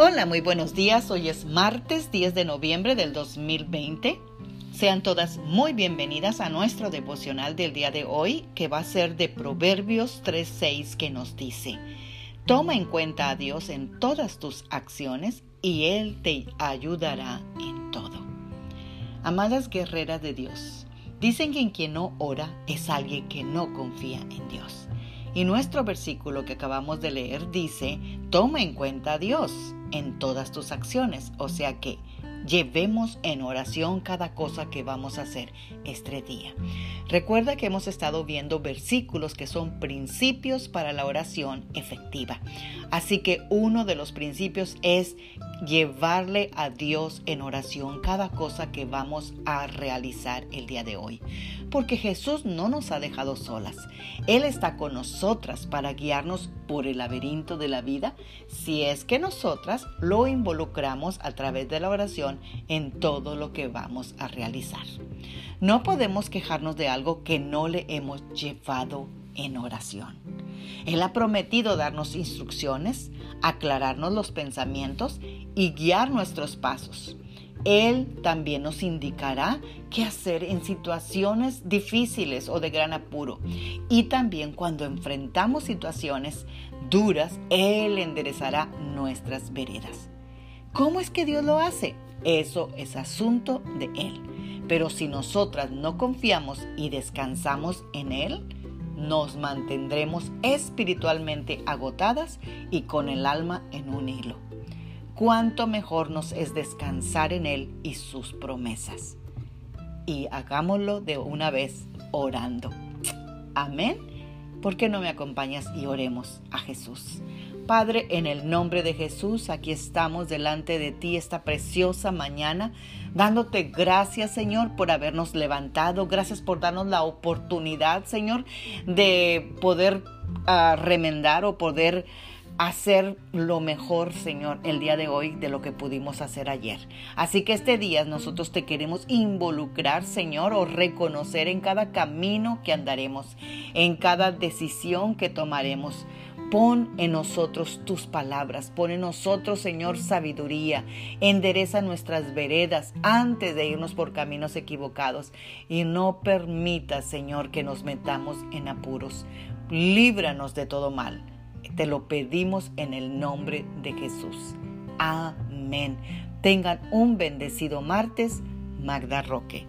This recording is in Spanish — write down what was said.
Hola, muy buenos días. Hoy es martes 10 de noviembre del 2020. Sean todas muy bienvenidas a nuestro devocional del día de hoy, que va a ser de Proverbios 3.6, que nos dice, Toma en cuenta a Dios en todas tus acciones y Él te ayudará en todo. Amadas guerreras de Dios, dicen que en quien no ora es alguien que no confía en Dios. Y nuestro versículo que acabamos de leer dice, toma en cuenta a Dios en todas tus acciones. O sea que llevemos en oración cada cosa que vamos a hacer este día. Recuerda que hemos estado viendo versículos que son principios para la oración efectiva. Así que uno de los principios es llevarle a Dios en oración cada cosa que vamos a realizar el día de hoy. Porque Jesús no nos ha dejado solas. Él está con nosotras para guiarnos por el laberinto de la vida si es que nosotras lo involucramos a través de la oración en todo lo que vamos a realizar. No podemos quejarnos de algo que no le hemos llevado en oración. Él ha prometido darnos instrucciones, aclararnos los pensamientos y guiar nuestros pasos. Él también nos indicará qué hacer en situaciones difíciles o de gran apuro. Y también cuando enfrentamos situaciones duras, Él enderezará nuestras veredas. ¿Cómo es que Dios lo hace? Eso es asunto de Él. Pero si nosotras no confiamos y descansamos en Él, nos mantendremos espiritualmente agotadas y con el alma en un hilo. Cuánto mejor nos es descansar en Él y sus promesas. Y hagámoslo de una vez orando. Amén. ¿Por qué no me acompañas y oremos a Jesús? Padre, en el nombre de Jesús, aquí estamos delante de ti esta preciosa mañana, dándote gracias, Señor, por habernos levantado. Gracias por darnos la oportunidad, Señor, de poder ah, remendar o poder hacer lo mejor, Señor, el día de hoy de lo que pudimos hacer ayer. Así que este día nosotros te queremos involucrar, Señor, o reconocer en cada camino que andaremos, en cada decisión que tomaremos. Pon en nosotros tus palabras, pon en nosotros, Señor, sabiduría. Endereza nuestras veredas antes de irnos por caminos equivocados y no permita, Señor, que nos metamos en apuros. Líbranos de todo mal. Te lo pedimos en el nombre de Jesús. Amén. Tengan un bendecido martes. Magda Roque.